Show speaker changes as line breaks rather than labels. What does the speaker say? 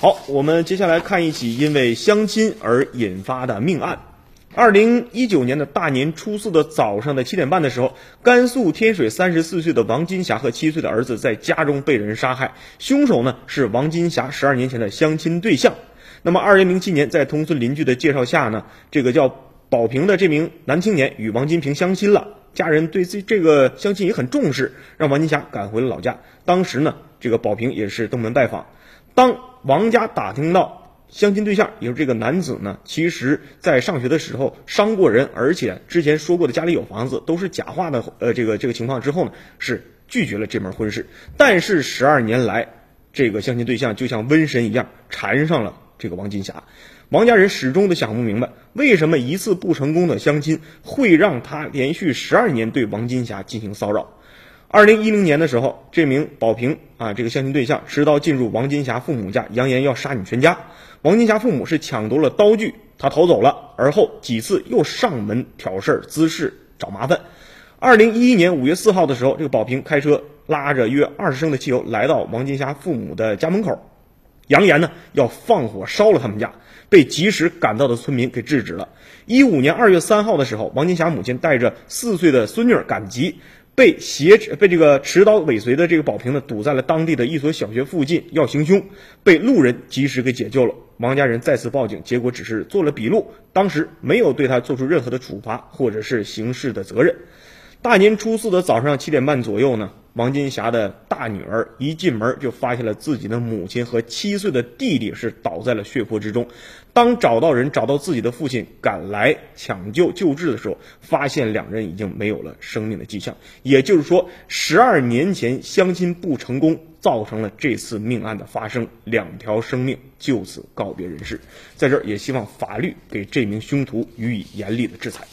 好，我们接下来看一起因为相亲而引发的命案。二零一九年的大年初四的早上的七点半的时候，甘肃天水三十四岁的王金霞和七岁的儿子在家中被人杀害，凶手呢是王金霞十二年前的相亲对象。那么二零零七年，在同村邻居的介绍下呢，这个叫宝平的这名男青年与王金平相亲了。家人对这这个相亲也很重视，让王金霞赶回了老家。当时呢，这个宝平也是登门拜访。当王家打听到相亲对象，也就是这个男子呢，其实在上学的时候伤过人，而且之前说过的家里有房子都是假话的，呃，这个这个情况之后呢，是拒绝了这门婚事。但是十二年来，这个相亲对象就像瘟神一样缠上了这个王金霞。王家人始终都想不明白，为什么一次不成功的相亲会让他连续十二年对王金霞进行骚扰。二零一零年的时候，这名宝平啊，这个相亲对象持刀进入王金霞父母家，扬言要杀你全家。王金霞父母是抢夺了刀具，他逃走了，而后几次又上门挑事儿、滋事、找麻烦。二零一一年五月四号的时候，这个宝平开车拉着约二十升的汽油来到王金霞父母的家门口，扬言呢要放火烧了他们家。被及时赶到的村民给制止了。一五年二月三号的时候，王金霞母亲带着四岁的孙女儿赶集，被挟持被这个持刀尾随的这个宝平呢堵在了当地的一所小学附近要行凶，被路人及时给解救了。王家人再次报警，结果只是做了笔录，当时没有对他做出任何的处罚或者是刑事的责任。大年初四的早上七点半左右呢。王金霞的大女儿一进门就发现了自己的母亲和七岁的弟弟是倒在了血泊之中。当找到人找到自己的父亲赶来抢救救治的时候，发现两人已经没有了生命的迹象。也就是说，十二年前相亲不成功，造成了这次命案的发生，两条生命就此告别人世。在这儿也希望法律给这名凶徒予以严厉的制裁。